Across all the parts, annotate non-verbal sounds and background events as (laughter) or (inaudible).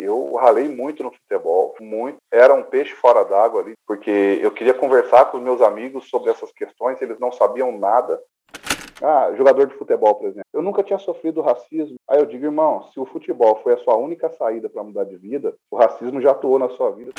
Eu ralei muito no futebol, muito. Era um peixe fora d'água ali, porque eu queria conversar com os meus amigos sobre essas questões, eles não sabiam nada. Ah, jogador de futebol, por exemplo. Eu nunca tinha sofrido racismo. Aí eu digo, irmão, se o futebol foi a sua única saída para mudar de vida, o racismo já atuou na sua vida.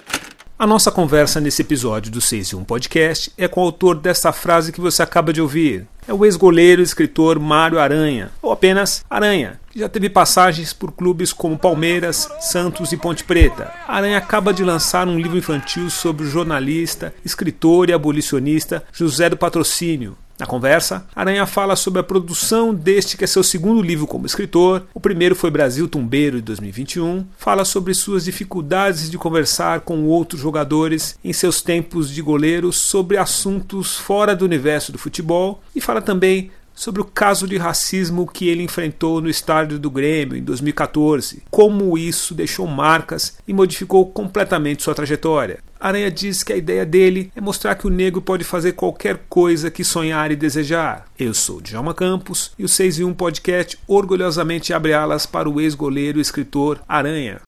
A nossa conversa nesse episódio do 6 e 1 Podcast é com o autor desta frase que você acaba de ouvir. É o ex-goleiro e escritor Mário Aranha, ou apenas Aranha, que já teve passagens por clubes como Palmeiras, Santos e Ponte Preta. Aranha acaba de lançar um livro infantil sobre o jornalista, escritor e abolicionista José do Patrocínio, na conversa, Aranha fala sobre a produção deste que é seu segundo livro como escritor. O primeiro foi Brasil Tumbeiro de 2021. Fala sobre suas dificuldades de conversar com outros jogadores em seus tempos de goleiro sobre assuntos fora do universo do futebol e fala também sobre o caso de racismo que ele enfrentou no estádio do Grêmio em 2014, como isso deixou marcas e modificou completamente sua trajetória. Aranha diz que a ideia dele é mostrar que o negro pode fazer qualquer coisa que sonhar e desejar. Eu sou Djalma Campos e o 6 e 1 Podcast orgulhosamente abre alas para o ex-goleiro e escritor Aranha.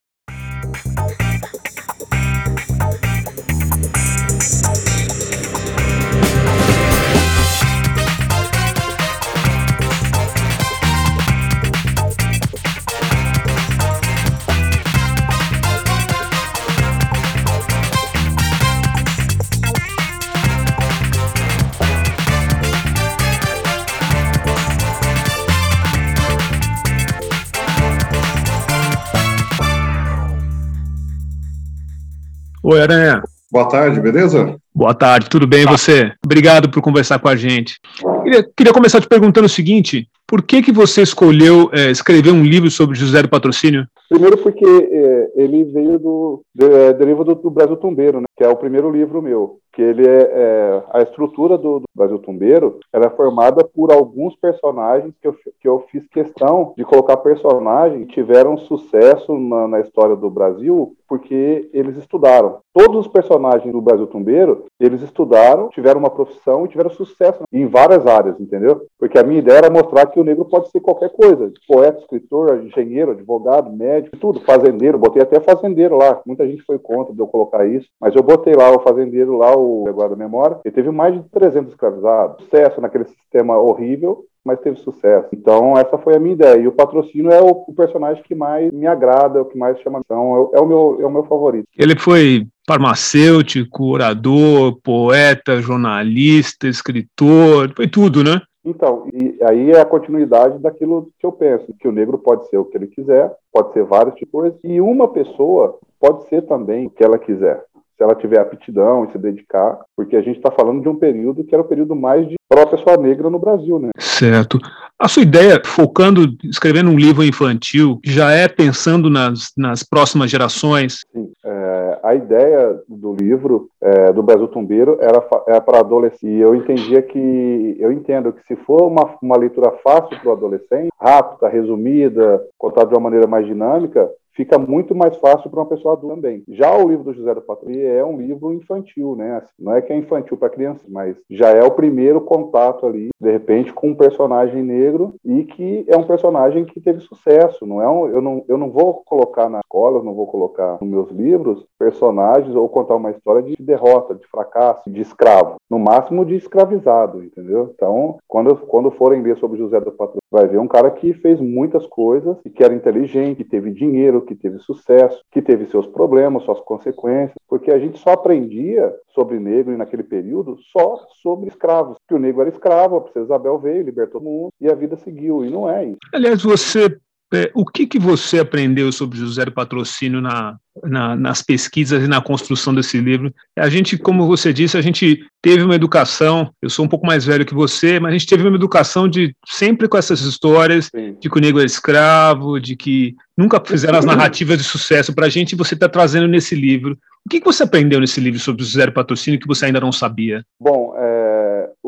Oi, Aranha. Boa tarde, beleza? Boa tarde, tudo bem e você? Obrigado por conversar com a gente. Queria, queria, começar te perguntando o seguinte: por que, que você escolheu é, escrever um livro sobre José do Patrocínio? Primeiro porque é, ele veio do, de, é, deriva do, do, Brasil Tumbeiro, né, que é o primeiro livro meu. Que ele é, é a estrutura do, do, Brasil Tumbeiro era é formada por alguns personagens que eu, que eu fiz questão de colocar personagens que tiveram sucesso na, na história do Brasil porque eles estudaram. Todos os personagens do Brasil Tumbeiro, eles estudaram, tiveram uma profissão e tiveram sucesso em várias áreas, entendeu? Porque a minha ideia era mostrar que o negro pode ser qualquer coisa: poeta, escritor, engenheiro, advogado, médico, tudo, fazendeiro. Botei até fazendeiro lá. Muita gente foi contra de eu colocar isso, mas eu botei lá o fazendeiro lá, o agora da memória. Ele teve mais de 300 escravizados. Sucesso naquele sistema horrível mas teve sucesso. Então, essa foi a minha ideia. E o patrocínio é o, o personagem que mais me agrada, é o que mais chama atenção, é, é, o meu, é o meu favorito. Ele foi farmacêutico, orador, poeta, jornalista, escritor, foi tudo, né? Então, e aí é a continuidade daquilo que eu penso, que o negro pode ser o que ele quiser, pode ser vários tipos de coisas, e uma pessoa pode ser também o que ela quiser se ela tiver aptidão e se dedicar, porque a gente está falando de um período que era o período mais de para a pessoa negra no Brasil, né? Certo. A sua ideia, focando, escrevendo um livro infantil, já é pensando nas, nas próximas gerações? Sim. É, a ideia do livro é, do Brasil Tumbeiro era, era para adolescente. E eu entendia que, eu entendo que se for uma, uma leitura fácil para o adolescente, rápida, resumida, contada de uma maneira mais dinâmica, fica muito mais fácil para uma pessoa adulta também. Já o livro do José do Patrulha é um livro infantil, né? Assim, não é que é infantil para crianças, mas já é o primeiro contato ali, de repente, com um personagem negro e que é um personagem que teve sucesso. Não é um, eu, não, eu não vou colocar na escola, não vou colocar nos meus livros personagens ou contar uma história de derrota, de fracasso, de escravo. No máximo de escravizado, entendeu? Então, quando, quando forem ler sobre José do Patrulha, vai ver um cara que fez muitas coisas e que era inteligente, que teve dinheiro, que teve sucesso, que teve seus problemas, suas consequências, porque a gente só aprendia sobre negro naquele período só sobre escravos, que o negro era escravo, a princesa Isabel veio, libertou o mundo e a vida seguiu, e não é isso. Aliás, você o que, que você aprendeu sobre José do Patrocínio na, na, nas pesquisas e na construção desse livro? A gente, como você disse, a gente teve uma educação, eu sou um pouco mais velho que você, mas a gente teve uma educação de sempre com essas histórias Sim. de que o negro é escravo, de que nunca fizeram as narrativas de sucesso para a gente, e você está trazendo nesse livro. O que, que você aprendeu nesse livro sobre José do Patrocínio que você ainda não sabia? Bom, é,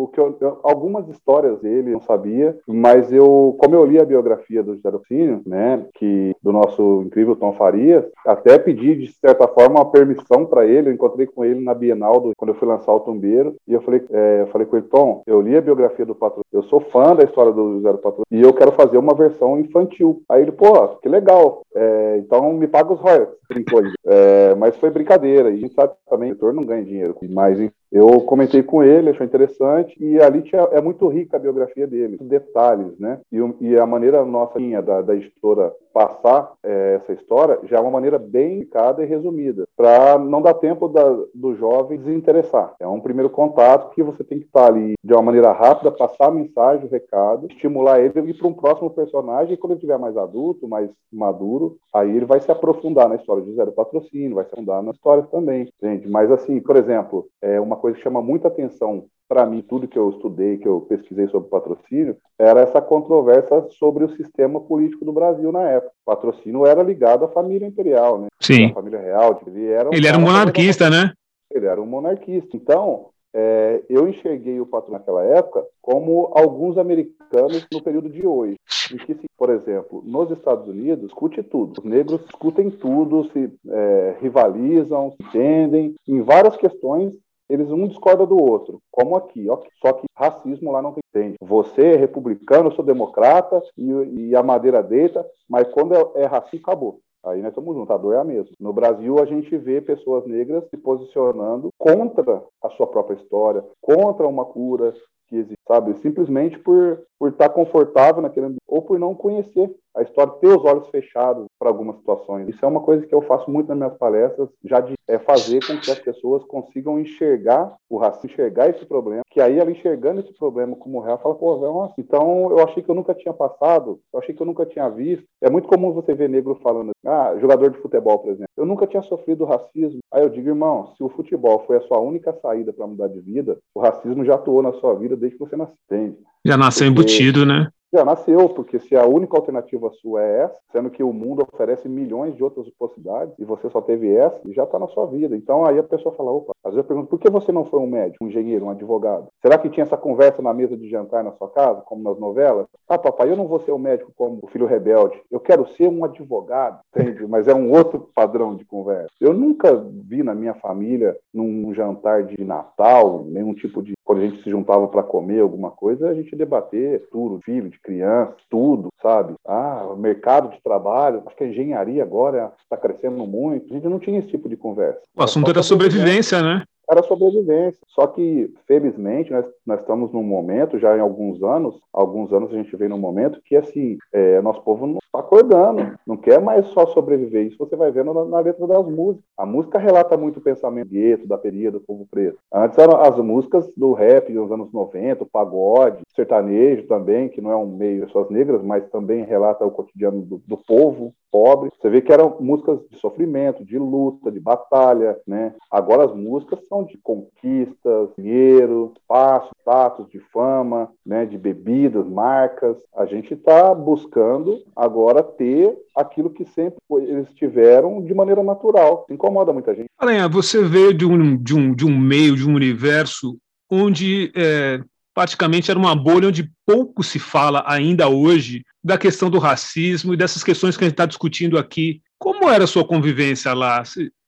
o, que eu, eu, algumas histórias dele não sabia, mas eu, como eu li a biografia do José Docínio, né, que do nosso incrível Tom Farias, até pedi de certa forma uma permissão para ele. Eu encontrei com ele na Bienal do, quando eu fui lançar o Tombeiro e eu falei, é, eu falei com ele, Tom, eu li a biografia do Patrocínio, eu sou fã da história do José do e eu quero fazer uma versão infantil. Aí ele, pô, que legal. É, então me paga os royalties. (laughs) É, mas foi brincadeira. E a gente sabe também, o editor não ganha dinheiro. Mas eu comentei com ele, achou interessante, e ali tinha, é muito rica a biografia dele, detalhes, né? E, e a maneira nossa, da, da editora, passar é, essa história já é uma maneira bem indicada e resumida, para não dar tempo da, do jovem desinteressar. É um primeiro contato que você tem que estar ali de uma maneira rápida, passar a mensagem, o recado, estimular ele a ir para um próximo personagem, e quando ele estiver mais adulto, mais maduro, aí ele vai se aprofundar na história de Zero Patrocínio, vai se aprofundar na história também, gente. Mas assim, por exemplo, é uma coisa que chama muita atenção para mim, tudo que eu estudei, que eu pesquisei sobre patrocínio, era essa controvérsia sobre o sistema político do Brasil na época. O patrocínio era ligado à família imperial, né? Sim. À família real. Ele era um, ele era um monarquista, né? Ele era um monarquista. Então, é, eu enxerguei o patrão naquela época como alguns americanos no período de hoje. Em que, por exemplo, nos Estados Unidos, discute tudo. Os negros discutem tudo, se é, rivalizam, se entendem em várias questões eles um discorda do outro, como aqui. Ó, só que racismo lá não tem. Você é republicano, eu sou democrata e, e a madeira deita, mas quando é, é racista, acabou. Aí nós estamos juntos, a dor é a mesma. No Brasil, a gente vê pessoas negras se posicionando contra a sua própria história, contra uma cura que existe, sabe? Simplesmente por, por estar confortável naquele ambiente, ou por não conhecer a história, ter os olhos fechados para algumas situações. Isso é uma coisa que eu faço muito nas minhas palestras, já de é fazer com que as pessoas consigam enxergar o racismo, enxergar esse problema, que aí ela enxergando esse problema como real, fala, pô, nossa, então eu achei que eu nunca tinha passado, eu achei que eu nunca tinha visto. É muito comum você ver negro falando, ah, jogador de futebol, por exemplo, eu nunca tinha sofrido racismo. Aí eu digo, irmão, se o futebol foi a sua única saída para mudar de vida, o racismo já atuou na sua vida desde que você nasceu? Já nasceu Porque... embutido, né? Já nasceu, porque se a única alternativa sua é essa, sendo que o mundo oferece milhões de outras possibilidades e você só teve essa, já está na sua vida. Então aí a pessoa fala, opa, às vezes eu pergunto, por que você não foi um médico, um engenheiro, um advogado? Será que tinha essa conversa na mesa de jantar na sua casa, como nas novelas? Ah, papai, eu não vou ser um médico como o filho rebelde, eu quero ser um advogado, entende? Mas é um outro padrão de conversa. Eu nunca vi na minha família, num jantar de Natal, nenhum tipo de quando a gente se juntava para comer alguma coisa, a gente debater tudo, filho, de criança, tudo, sabe? Ah, o mercado de trabalho, acho que a engenharia agora está crescendo muito. A gente não tinha esse tipo de conversa. O assunto era sobrevivência, né? Era sobrevivência. Só que, felizmente, nós, nós estamos num momento, já em alguns anos, alguns anos a gente vem num momento que, assim, é, nosso povo não está acordando, não quer mais só sobreviver. Isso você vai vendo na, na letra das músicas. A música relata muito o pensamento gueto, da periferia, do povo preto. Antes eram as músicas do rap dos anos 90, o pagode, sertanejo também, que não é um meio só as negras, mas também relata o cotidiano do, do povo pobre. Você vê que eram músicas de sofrimento, de luta, de batalha, né? Agora as músicas são de conquistas, dinheiro, espaço, status, de fama, né? De bebidas, marcas. A gente está buscando agora ter aquilo que sempre eles tiveram de maneira natural. Incomoda muita gente. Aranha, você veio de um, de um, de um meio, de um universo onde é, praticamente era uma bolha onde pouco se fala ainda hoje da questão do racismo e dessas questões que a gente está discutindo aqui. Como era a sua convivência lá?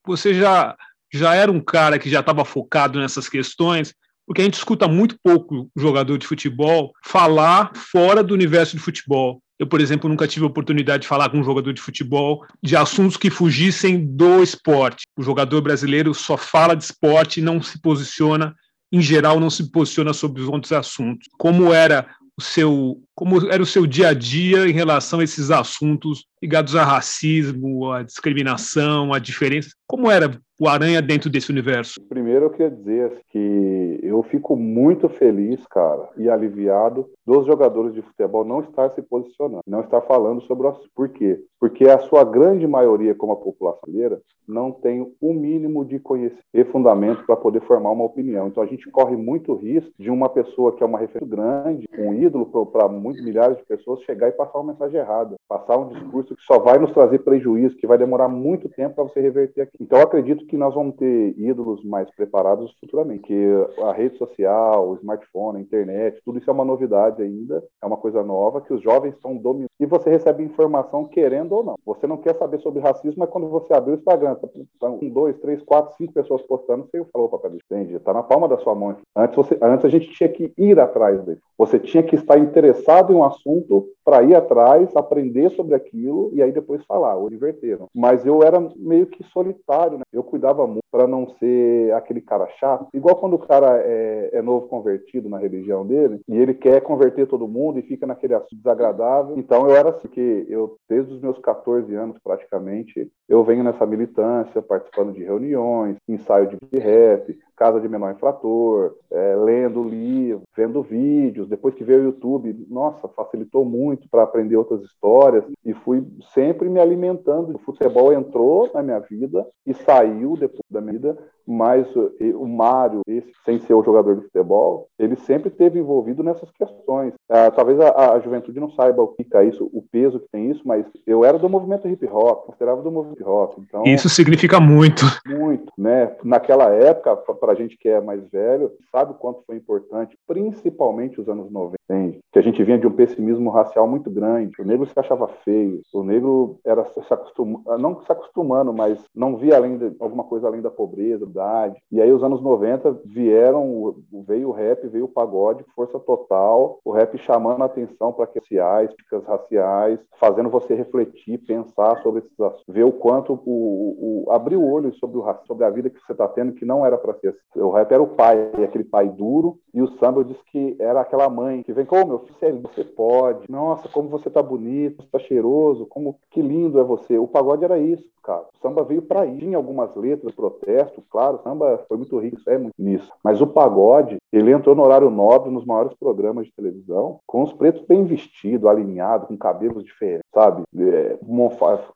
Você já, já era um cara que já estava focado nessas questões? Porque a gente escuta muito pouco jogador de futebol falar fora do universo de futebol. Eu, por exemplo, nunca tive a oportunidade de falar com um jogador de futebol de assuntos que fugissem do esporte. O jogador brasileiro só fala de esporte e não se posiciona em geral, não se posiciona sobre os outros assuntos. Como era o seu, como era o seu dia a dia em relação a esses assuntos ligados a racismo, a discriminação, a diferença? Como era o Aranha dentro desse universo? Primeiro eu queria dizer que eu fico muito feliz, cara, e aliviado dos jogadores de futebol não estar se posicionando, não estar falando sobre o assunto. Por quê? Porque a sua grande maioria, como a população brasileira, não tem o mínimo de conhecimento e fundamento para poder formar uma opinião. Então a gente corre muito risco de uma pessoa que é uma referência grande, um ídolo para muitos milhares de pessoas, chegar e passar uma mensagem errada, passar um discurso que só vai nos trazer prejuízo, que vai demorar muito tempo para você reverter aqui. Então, eu acredito que nós vamos ter ídolos mais preparados futuramente, que a rede social, o smartphone, a internet, tudo isso é uma novidade ainda, é uma coisa nova que os jovens estão dominando. E você recebe informação querendo ou não. Você não quer saber sobre racismo, mas quando você abrir o Instagram, tá, tá um, dois, três, quatro, cinco pessoas postando, você falou, papai, entende? Tá na palma da sua mão. Antes, você, antes a gente tinha que ir atrás dele. Você tinha que estar interessado em um assunto para ir atrás, aprender sobre aquilo e aí depois falar, ou inverteram. Mas eu era meio que solitário, né? Eu cuidava muito para não ser aquele cara chato. Igual quando o cara é, é, novo convertido na religião dele e ele quer converter todo mundo e fica naquele assunto desagradável. Então eu era assim, que eu, desde os meus 14 anos praticamente, eu venho nessa militância, participando de reuniões, ensaio de rap, casa de menor infrator, é, lendo livros, vendo vídeos. Depois que veio o YouTube, nossa, facilitou muito para aprender outras histórias e fui sempre me alimentando. O futebol entrou na minha vida e saiu depois da minha vida mas o Mário, esse, sem ser o jogador de futebol, ele sempre esteve envolvido nessas questões. Ah, talvez a, a, juventude não saiba o que é isso, o peso que tem isso, mas eu era do movimento hip hop, considerava do movimento hip hop. Então, isso significa muito. Muito, né? Naquela época, para a gente que é mais velho, sabe o quanto foi importante, principalmente os anos 90, entende? Que a gente vinha de um pessimismo racial muito grande. O negro se achava feio, o negro era se acostumando, não se acostumando, mas não via além de, alguma coisa além da pobreza, idade. E aí, os anos 90 vieram, veio o rap, veio o pagode, força total, o rap chamando a atenção para críticas raciais, fazendo você refletir, pensar sobre esses assuntos, ver o quanto o, o abrir o olho sobre, o, sobre a vida que você está tendo, que não era para ser assim. O rap era o pai, aquele pai duro, e o samba disse que era aquela mãe que vem com, oh, meu filho, você pode, nossa, como você tá bonito, você tá cheiroso, como que lindo é você. O pagode era isso, cara. O samba veio para ir. Tinha algumas letras, protesto, claro, o samba foi muito rico, é muito nisso. Mas o pagode, ele entrou no horário nobre nos maiores programas de televisão, com os pretos bem vestidos, alinhados, com cabelos diferentes, sabe? É,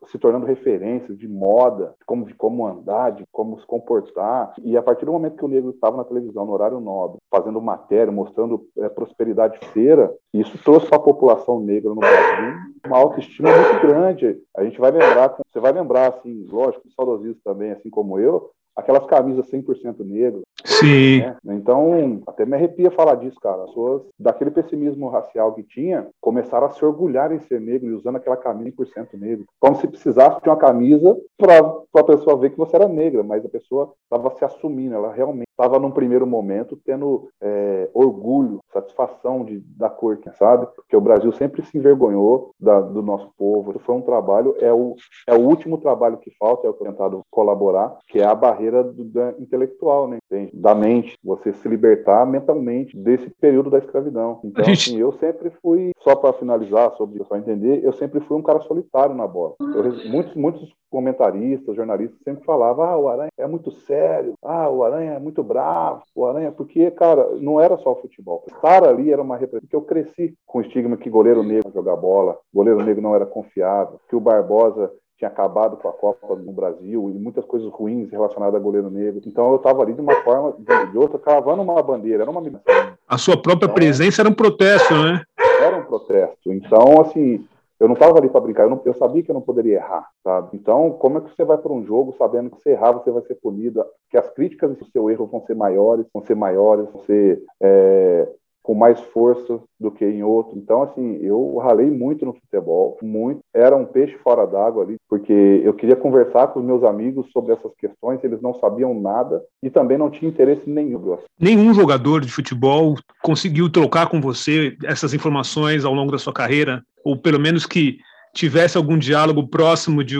se tornando referências de moda, de como, de como andar, de como se comportar. E a partir do momento que o negro estava na televisão, no horário nobre, fazendo matéria, mostrando é, prosperidade financeira, isso trouxe para a população negra no Brasil uma autoestima muito grande. A gente vai lembrar, você vai lembrar, assim, lógico, saudosistas também, assim como eu, aquelas camisas 100% negras. Sim. Né? Então, até me arrepia falar disso, cara. As pessoas, daquele pessimismo racial que tinha, começaram a se orgulhar em ser negro e usando aquela camisa 100% negro. Como se precisasse de uma camisa para a pessoa ver que você era negra, mas a pessoa estava se assumindo, ela realmente estava num primeiro momento tendo é, orgulho, satisfação de, da cor, sabe? Porque o Brasil sempre se envergonhou da, do nosso povo. Foi um trabalho, é o, é o último trabalho que falta, é o tentado colaborar, que é a barreira do, da intelectual, né? Da mente, você se libertar mentalmente desse período da escravidão. Então, assim, eu sempre fui, só para finalizar, sobre só entender, eu sempre fui um cara solitário na bola. Eu, muitos, muitos comentaristas, jornalistas sempre falavam: ah, o Aranha é muito sério, ah, o Aranha é muito bravo, o Aranha, porque, cara, não era só o futebol. Estar ali era uma representação, porque eu cresci com o estigma que goleiro negro jogar bola, goleiro negro não era confiável, que o Barbosa tinha acabado com a Copa no Brasil e muitas coisas ruins relacionadas a goleiro negro. Então eu estava ali de uma forma, de outra, cravando uma bandeira, era uma A sua própria então, presença era um protesto, né? Era um protesto. Então, assim, eu não estava ali para brincar, eu, não, eu, sabia que eu não poderia errar, sabe? Então, como é que você vai para um jogo sabendo que se errar você vai ser punido, que as críticas do seu erro vão ser maiores, vão ser maiores, vão ser é, com mais força do que em outro. Então, assim, eu ralei muito no futebol, muito. Era um peixe fora d'água ali, porque eu queria conversar com os meus amigos sobre essas questões, eles não sabiam nada e também não tinha interesse nenhum. Nenhum jogador de futebol conseguiu trocar com você essas informações ao longo da sua carreira? ou pelo menos que tivesse algum diálogo próximo de,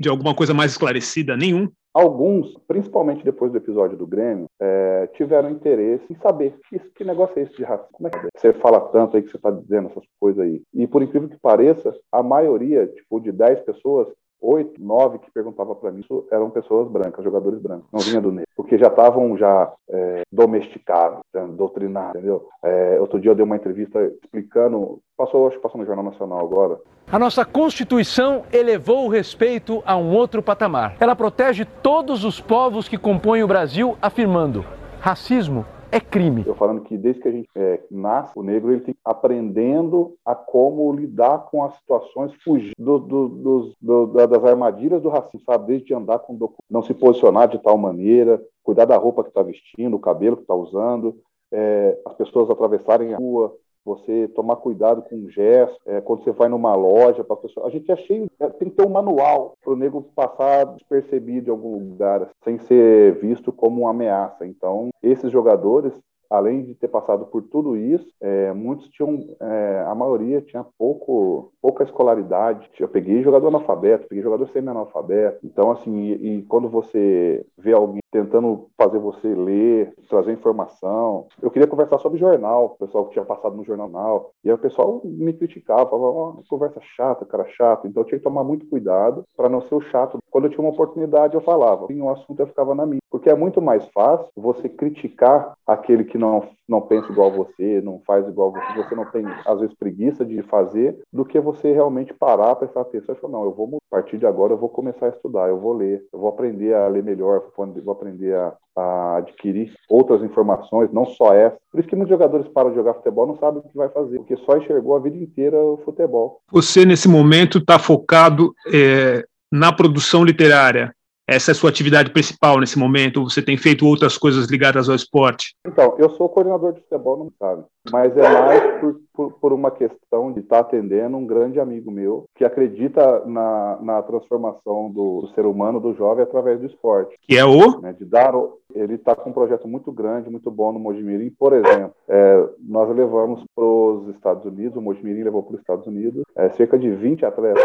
de alguma coisa mais esclarecida? Nenhum. Alguns, principalmente depois do episódio do Grêmio, é, tiveram interesse em saber que, negócio é esse de racismo. Como é que é? Você fala tanto aí que você está dizendo essas coisas aí. E por incrível que pareça, a maioria, tipo, de 10 pessoas, oito, nove que perguntavam para mim isso eram pessoas brancas, jogadores brancos, não vinha do negro, porque já estavam já é, domesticados, doutrinados, entendeu? É, outro dia eu dei uma entrevista explicando, passou, acho que passou no Jornal Nacional agora. A nossa Constituição elevou o respeito a um outro patamar. Ela protege todos os povos que compõem o Brasil, afirmando: racismo é crime. Eu falando que desde que a gente é, nasce, o negro ele tem aprendendo a como lidar com as situações, fugir do, do, do, das armadilhas do racismo, sabe? Desde andar com não se posicionar de tal maneira, cuidar da roupa que está vestindo, o cabelo que está usando, é, as pessoas atravessarem a rua, você tomar cuidado com o gesto, é, quando você vai numa loja para pessoa. A gente é cheio, é, tem que ter um manual para o nego passar despercebido em algum lugar, sem ser visto como uma ameaça. Então, esses jogadores além de ter passado por tudo isso, é, muitos tinham, é, a maioria tinha pouco, pouca escolaridade. Eu peguei jogador analfabeto, peguei jogador semi-analfabeto. Então, assim, e, e, quando você vê alguém tentando fazer você ler, trazer informação, eu queria conversar sobre jornal, o pessoal que tinha passado no jornal, e aí o pessoal me criticava, falava, oh, conversa chata, cara chato. Então, eu tinha que tomar muito cuidado para não ser o chato. Quando eu tinha uma oportunidade, eu falava. E o assunto eu ficava na minha. Porque é muito mais fácil você criticar aquele que não, não pensa igual você, não faz igual você, você não tem, às vezes, preguiça de fazer, do que você realmente parar, prestar atenção e falar, não, eu vou, a partir de agora, eu vou começar a estudar, eu vou ler, eu vou aprender a ler melhor, vou aprender a, a adquirir outras informações, não só essa. Por isso que muitos jogadores param de jogar futebol não sabem o que vai fazer, porque só enxergou a vida inteira o futebol. Você, nesse momento, está focado é, na produção literária essa é a sua atividade principal nesse momento? Você tem feito outras coisas ligadas ao esporte? Então, eu sou coordenador de futebol, não sabe, mas é mais por, por, por uma questão de estar atendendo um grande amigo meu que acredita na, na transformação do, do, ser humano, do jovem, através do esporte. Que é o? Né, de dar o, ele está com um projeto muito grande, muito bom no Mojimirim. Por exemplo, é, nós levamos para os Estados Unidos, o Mojimirim levou para os Estados Unidos é, cerca de 20 atletas.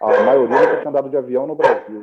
A maioria nunca tinha andado de avião no Brasil.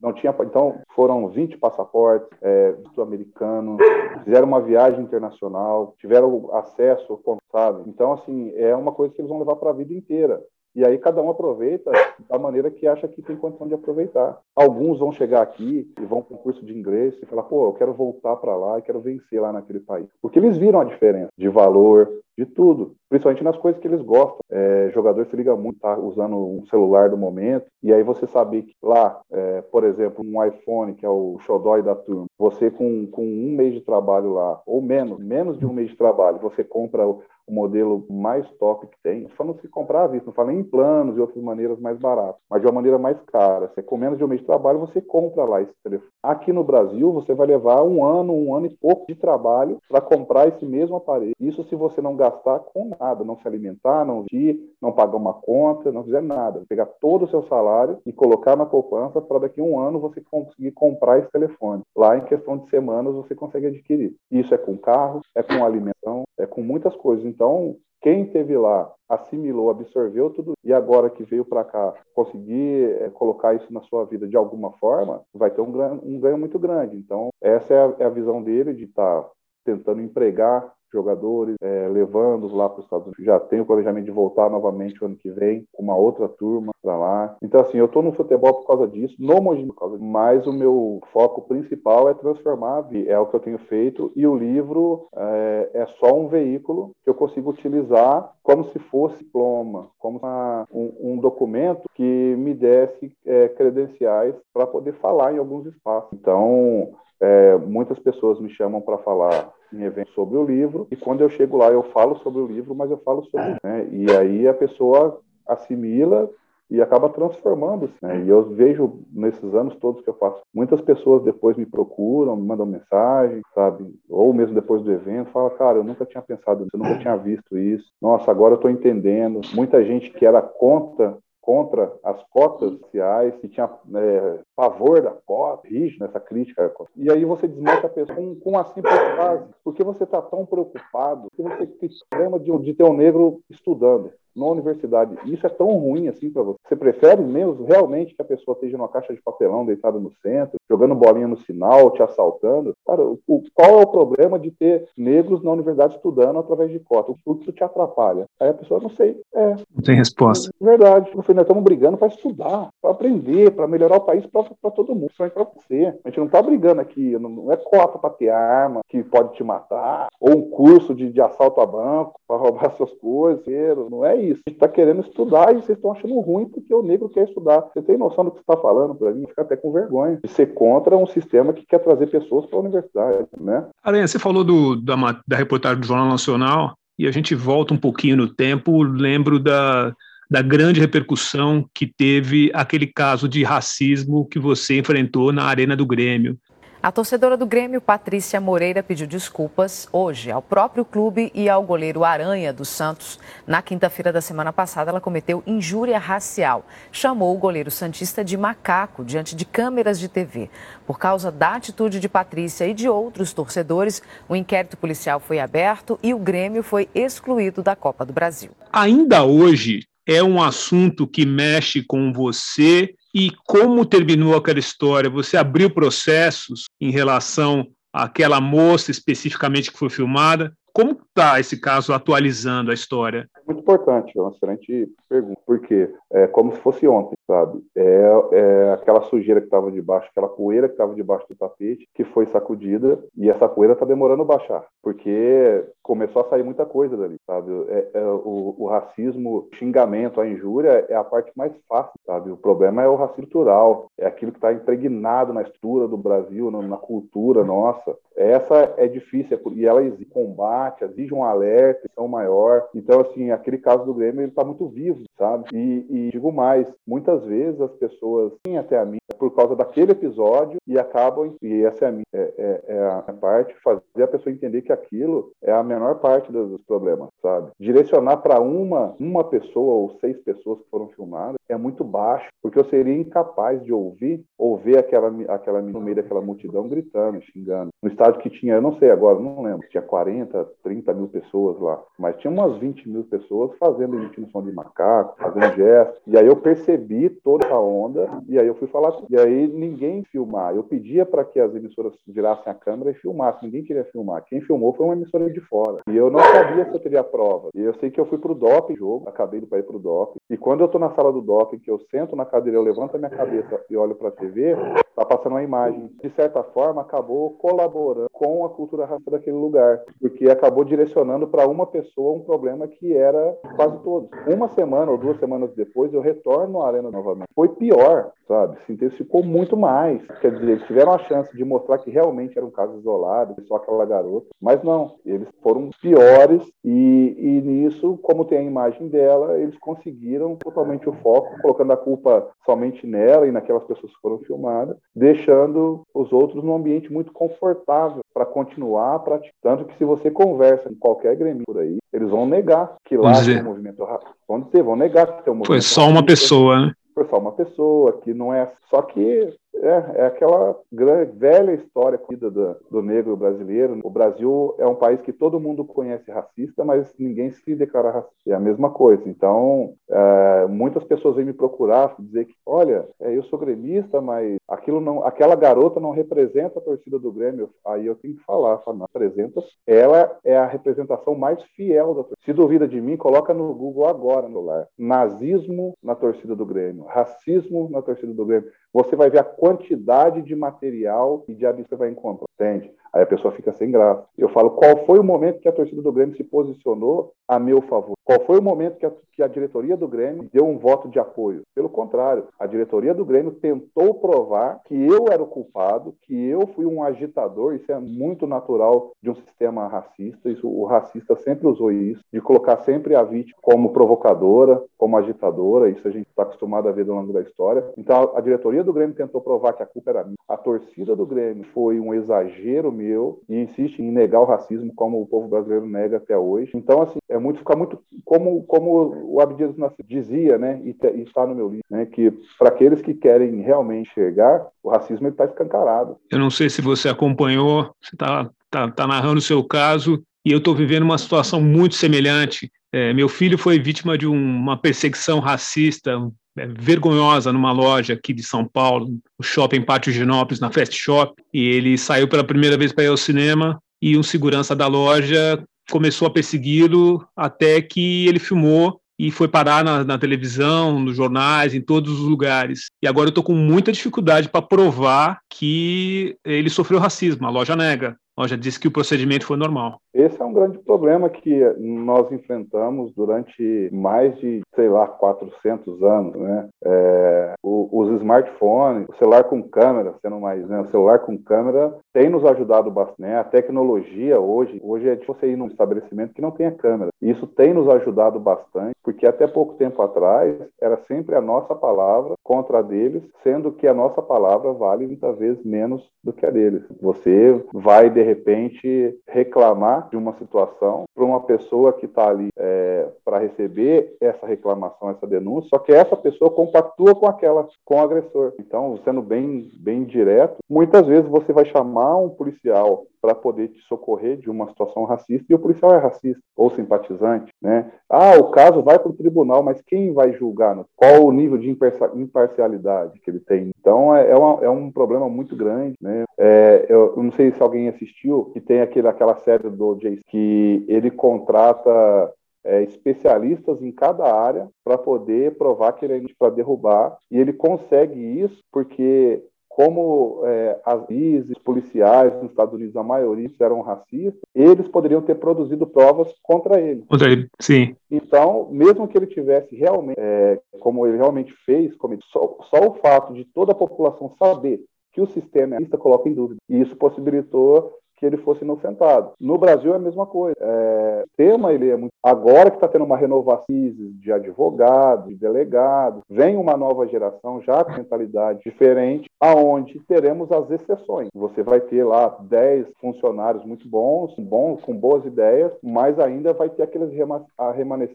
Não tinha, então foram 20 passaportes é, americanos, fizeram uma viagem internacional, tiveram acesso, sabe? Então, assim, é uma coisa que eles vão levar para a vida inteira. E aí cada um aproveita da maneira que acha que tem condição de aproveitar. Alguns vão chegar aqui e vão para um curso de inglês e falar, pô, eu quero voltar para lá e quero vencer lá naquele país. Porque eles viram a diferença de valor, de tudo, principalmente nas coisas que eles gostam. É, jogador se liga muito, tá usando um celular do momento, e aí você sabe que lá, é, por exemplo, um iPhone, que é o xodói da turma, você com, com um mês de trabalho lá, ou menos, menos de um mês de trabalho, você compra o, modelo mais top que tem. Não se comprar à vista, não nem em planos e outras maneiras mais baratas, mas de uma maneira mais cara. Você, com menos de um mês de trabalho, você compra lá esse telefone. Aqui no Brasil, você vai levar um ano, um ano e pouco de trabalho para comprar esse mesmo aparelho. Isso se você não gastar com nada, não se alimentar, não ir, não pagar uma conta, não fizer nada. Pegar todo o seu salário e colocar na poupança para daqui a um ano você conseguir comprar esse telefone. Lá, em questão de semanas, você consegue adquirir. Isso é com carro, é com alimentação, é com muitas coisas. Então, quem teve lá, assimilou, absorveu tudo e agora que veio para cá conseguir é, colocar isso na sua vida de alguma forma, vai ter um, um ganho muito grande. Então, essa é a, é a visão dele de estar tá tentando empregar jogadores, é, levando lá para os Estados Unidos. Já tenho o planejamento de voltar novamente o ano que vem, com uma outra turma para lá. Então, assim, eu estou no futebol por causa disso, no Mogi por causa disso, mas o meu foco principal é transformar, é o que eu tenho feito, e o livro é, é só um veículo que eu consigo utilizar como se fosse diploma, como uma, um, um, documento que me desse é, credenciais para poder falar em alguns espaços. Então, é, muitas pessoas me chamam para falar em eventos sobre o livro, e quando eu chego lá eu falo sobre o livro, mas eu falo sobre. Né? E aí a pessoa assimila e acaba transformando-se. Né? E eu vejo nesses anos todos que eu faço, muitas pessoas depois me procuram, me mandam mensagem, sabe? Ou mesmo depois do evento, fala, cara, eu nunca tinha pensado nisso, eu nunca tinha visto isso. Nossa, agora eu estou entendendo. Muita gente que era contra contra as cotas sociais, que tinha é, pavor da cota, rígido nessa crítica. E aí você desmonta a pessoa com, com uma simples frase. Por que você está tão preocupado? Por que você problema de, de ter um negro estudando? na universidade. Isso é tão ruim assim para você. Você prefere mesmo realmente que a pessoa esteja numa caixa de papelão deitada no centro, jogando bolinha no sinal, te assaltando? Cara, o, qual é o problema de ter negros na universidade estudando através de cota? O que isso te atrapalha? Aí a pessoa, não sei. É. Não tem resposta. Verdade. Eu falei, nós estamos brigando para estudar, para aprender, para melhorar o país para todo mundo, principalmente para você. A gente não está brigando aqui, não é cota para ter arma que pode te matar, ou um curso de, de assalto a banco para roubar (laughs) suas coisas. Não é isso isso. A gente está querendo estudar e vocês estão achando ruim porque o negro quer estudar. Você tem noção do que você está falando para mim? Fica até com vergonha de ser contra um sistema que quer trazer pessoas para a universidade, né? Aranha, você falou do, da, da reportagem do Jornal Nacional e a gente volta um pouquinho no tempo, lembro da, da grande repercussão que teve aquele caso de racismo que você enfrentou na Arena do Grêmio. A torcedora do Grêmio, Patrícia Moreira, pediu desculpas hoje ao próprio clube e ao goleiro Aranha dos Santos. Na quinta-feira da semana passada, ela cometeu injúria racial. Chamou o goleiro Santista de macaco diante de câmeras de TV. Por causa da atitude de Patrícia e de outros torcedores, o inquérito policial foi aberto e o Grêmio foi excluído da Copa do Brasil. Ainda hoje, é um assunto que mexe com você e como terminou aquela história? Você abriu processos em relação àquela moça especificamente que foi filmada? Como está esse caso atualizando a história? Muito importante, é uma excelente pergunta, porque é como se fosse ontem, sabe? É, é aquela sujeira que estava debaixo, aquela poeira que estava debaixo do tapete, que foi sacudida, e essa poeira está demorando a baixar, porque começou a sair muita coisa dali, sabe? É, é, o, o, racismo, o xingamento, a injúria é a parte mais fácil, sabe? O problema é o racismo cultural, é aquilo que está impregnado na estrutura do Brasil, na, na cultura nossa. Essa é difícil, e ela exige combate, exige um alerta, são maior. Então, assim, aquele caso do Grêmio, ele está muito vivo, sabe? E, e, digo mais, muitas vezes as pessoas vêm até a mim por causa daquele episódio e acabam, e essa é a minha, é, é, é a parte, fazer a pessoa entender que aquilo é a menor parte dos problemas, sabe? Direcionar para uma, uma pessoa ou seis pessoas que foram filmadas é muito baixo, porque eu seria incapaz de ouvir ou ver aquela, aquela no meio daquela multidão gritando, xingando. No estádio que tinha, eu não sei agora, não lembro, tinha 40, 30 mil pessoas lá, mas tinha umas 20 mil pessoas fazendo emitindo som de macaco, fazendo gestos. E aí eu percebi toda a onda e aí eu fui falar. E aí ninguém filmar. Eu pedia para que as emissoras virassem a câmera e filmassem. Ninguém queria filmar. Quem filmou foi uma emissora de fora. E eu não sabia se eu teria prova. E eu sei que eu fui pro DOP jogo, acabei de ir pro DOP. E quando eu tô na sala do DOP, que eu sento na cadeira, eu levanto a minha cabeça e olho para a TV, tá passando uma imagem. De certa forma, acabou colaborando com a cultura racista daquele lugar, porque acabou direcionando para uma pessoa um problema que era quase todos. Uma semana duas semanas depois, eu retorno à arena novamente. Foi pior, sabe? Se intensificou muito mais. Quer dizer, eles tiveram a chance de mostrar que realmente era um caso isolado, só aquela garota, mas não. Eles foram piores e, e nisso, como tem a imagem dela, eles conseguiram totalmente o foco, colocando a culpa somente nela e naquelas pessoas que foram filmadas, deixando os outros num ambiente muito confortável para continuar praticando. Tanto que se você conversa com qualquer grêmio por aí, eles vão negar que lá tem um movimento Vão dizer, vão negar que tem um movimento Foi só uma pessoa, né? Foi só uma pessoa, que não é. Só que é, é aquela grande, velha história do, do negro brasileiro. O Brasil é um país que todo mundo conhece racista, mas ninguém se declara racista. É a mesma coisa. Então, é, muitas pessoas vêm me procurar dizer que, olha, é, eu sou gremista, mas aquilo não, aquela garota não representa a torcida do Grêmio. Aí eu tenho que falar, falar não, representa. Ela é a representação mais fiel da torcida. Se duvida de mim, coloca no Google agora no lar. Nazismo na torcida do Grêmio, racismo na torcida do Grêmio você vai ver a quantidade de material e de hábito que você vai encontrar, entende? Aí a pessoa fica sem graça. Eu falo, qual foi o momento que a torcida do Grêmio se posicionou a meu favor? Qual foi o momento que a, que a diretoria do Grêmio deu um voto de apoio? Pelo contrário, a diretoria do Grêmio tentou provar que eu era o culpado, que eu fui um agitador, isso é muito natural de um sistema racista, isso, o racista sempre usou isso, de colocar sempre a vítima como provocadora, como agitadora, isso a gente está acostumado a ver ao longo da história. Então a diretoria do Grêmio tentou provar que a culpa era minha, a torcida do Grêmio foi um exagero meu e insiste em negar o racismo como o povo brasileiro nega até hoje. Então, assim, é muito ficar muito como, como o Abdias dizia, né, e, e está no meu livro, né, que para aqueles que querem realmente chegar, o racismo está escancarado. Eu não sei se você acompanhou, você está tá, tá narrando o seu caso, e eu estou vivendo uma situação muito semelhante. É, meu filho foi vítima de um, uma perseguição racista vergonhosa numa loja aqui de São Paulo, no shopping Pátio Ginópolis, na Fast Shop, e ele saiu pela primeira vez para ir ao cinema e um segurança da loja começou a persegui-lo até que ele filmou e foi parar na, na, televisão, nos jornais, em todos os lugares. E agora eu estou com muita dificuldade para provar que ele sofreu racismo. A loja nega. Ou já disse que o procedimento foi normal. Esse é um grande problema que nós enfrentamos durante mais de, sei lá, 400 anos, né? É, os smartphones, o celular com câmera, sendo mais, né? O celular com câmera tem nos ajudado bastante, né? A tecnologia hoje, hoje é de você ir num estabelecimento que não tenha câmera. Isso tem nos ajudado bastante, porque até pouco tempo atrás era sempre a nossa palavra contra a deles, sendo que a nossa palavra vale muitas vezes menos do que a deles. Você vai, de repente, reclamar de uma situação para uma pessoa que está ali é, para receber essa reclamação, essa denúncia, só que essa pessoa compactua com aquela, com o agressor. Então, sendo bem, bem direto, muitas vezes você vai chamar um policial para poder te socorrer de uma situação racista e o policial é racista ou simpatizante, né? Ah, o caso vai para o tribunal, mas quem vai julgar? Qual o nível de imparcialidade que ele tem? Então é, é, uma, é um problema muito grande, né? É, eu, não sei se alguém assistiu que tem aquele, aquela série do Jay que ele contrata é, especialistas em cada área para poder provar que ele é para derrubar e ele consegue isso porque como é, as juízes policiais nos Estados Unidos, a maioria eram racistas, eles poderiam ter produzido provas contra ele. Contra ele, sim. Então, mesmo que ele tivesse realmente, é, como ele realmente fez, só, só o fato de toda a população saber que o sistema é racista coloca em dúvida. E isso possibilitou que ele fosse inocentado. No Brasil é a mesma coisa. É, o tema ele é muito. Agora que está tendo uma renovação de advogados, de delegados, vem uma nova geração já com mentalidade diferente, aonde teremos as exceções. Você vai ter lá 10 funcionários muito bons, bons com boas ideias, mas ainda vai ter aqueles a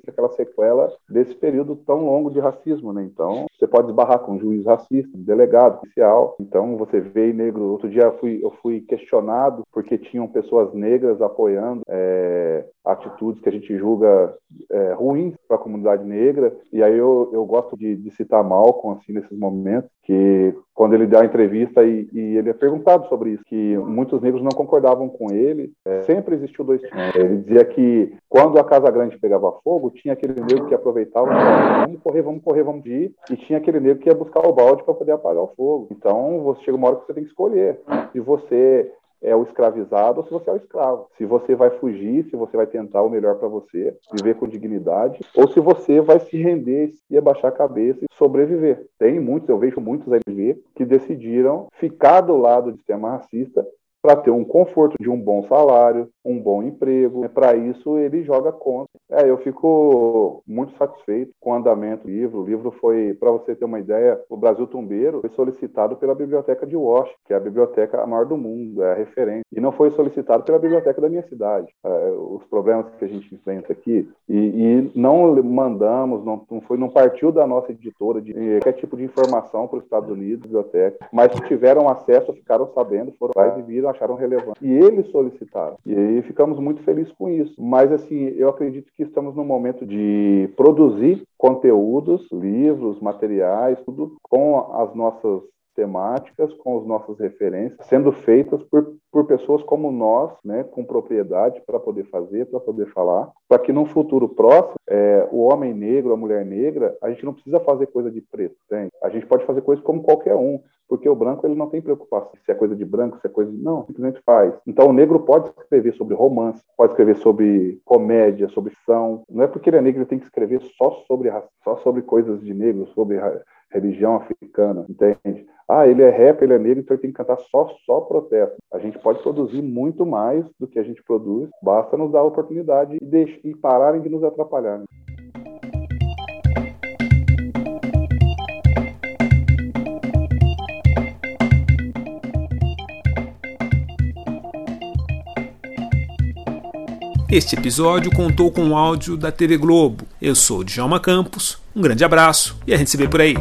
aquela sequela desse período tão longo de racismo, né? Então, você pode esbarrar com um juiz racista, um delegado, oficial. Então, você vê negro. Outro dia eu fui, eu fui questionado porque porque tinham pessoas negras apoiando é, atitudes que a gente julga é, ruins para a comunidade negra. E aí eu, eu gosto de, de citar Malcolm assim, nesses momentos, que quando ele dá a entrevista e, e, ele é perguntado sobre isso, que muitos negros não concordavam com ele, é, sempre existiu dois tipos. Ele dizia que quando a Casa Grande pegava fogo, tinha aquele negro que aproveitava, vamos correr, vamos correr, vamos ir, e tinha aquele negro que ia buscar o balde para poder apagar o fogo. Então, você chega uma hora que você tem que escolher. Se você é o escravizado ou se você é o escravo. Se você vai fugir, se você vai tentar o melhor para você, viver com dignidade, ou se você vai se render e abaixar a cabeça e sobreviver. Tem muitos, eu vejo muitos LV que decidiram ficar do lado do sistema racista para ter um conforto de um bom salário, um bom emprego. Para isso, ele joga contra. É, eu fico muito satisfeito com o andamento do livro. O livro foi, para você ter uma ideia, o Brasil Tumbeiro foi solicitado pela Biblioteca de Washington, que é a biblioteca maior do mundo, é a referência. E não foi solicitado pela biblioteca da minha cidade. É, os problemas que a gente enfrenta aqui. E, e não mandamos, não, não, foi, não partiu da nossa editora de qualquer tipo de informação para os Estados Unidos, biblioteca. Mas tiveram acesso, ficaram sabendo, foram lá e viram acharam relevante. E eles solicitaram. E aí ficamos muito felizes com isso. Mas, assim, eu acredito que estamos no momento de produzir conteúdos, livros, materiais, tudo com as nossas temáticas, com as nossas referências, sendo feitas por, por pessoas como nós, né, com propriedade para poder fazer, para poder falar, para que num futuro próximo, é, o homem negro, a mulher negra, a gente não precisa fazer coisa de preto, tem? A gente pode fazer coisas como qualquer um, porque o branco ele não tem preocupação se é coisa de branco, se é coisa de... Não, simplesmente faz. Então o negro pode escrever sobre romance, pode escrever sobre comédia, sobre ficção. Não é porque ele é negro ele tem que escrever só sobre só sobre coisas de negro, sobre religião africana, entende? Ah, ele é rap, ele é negro, então ele tem que cantar só, só protesto. A gente pode produzir muito mais do que a gente produz, basta nos dar a oportunidade e, e pararem de nos atrapalhar. Né? Este episódio contou com o áudio da TV Globo. Eu sou Djalma Campos, um grande abraço e a gente se vê por aí.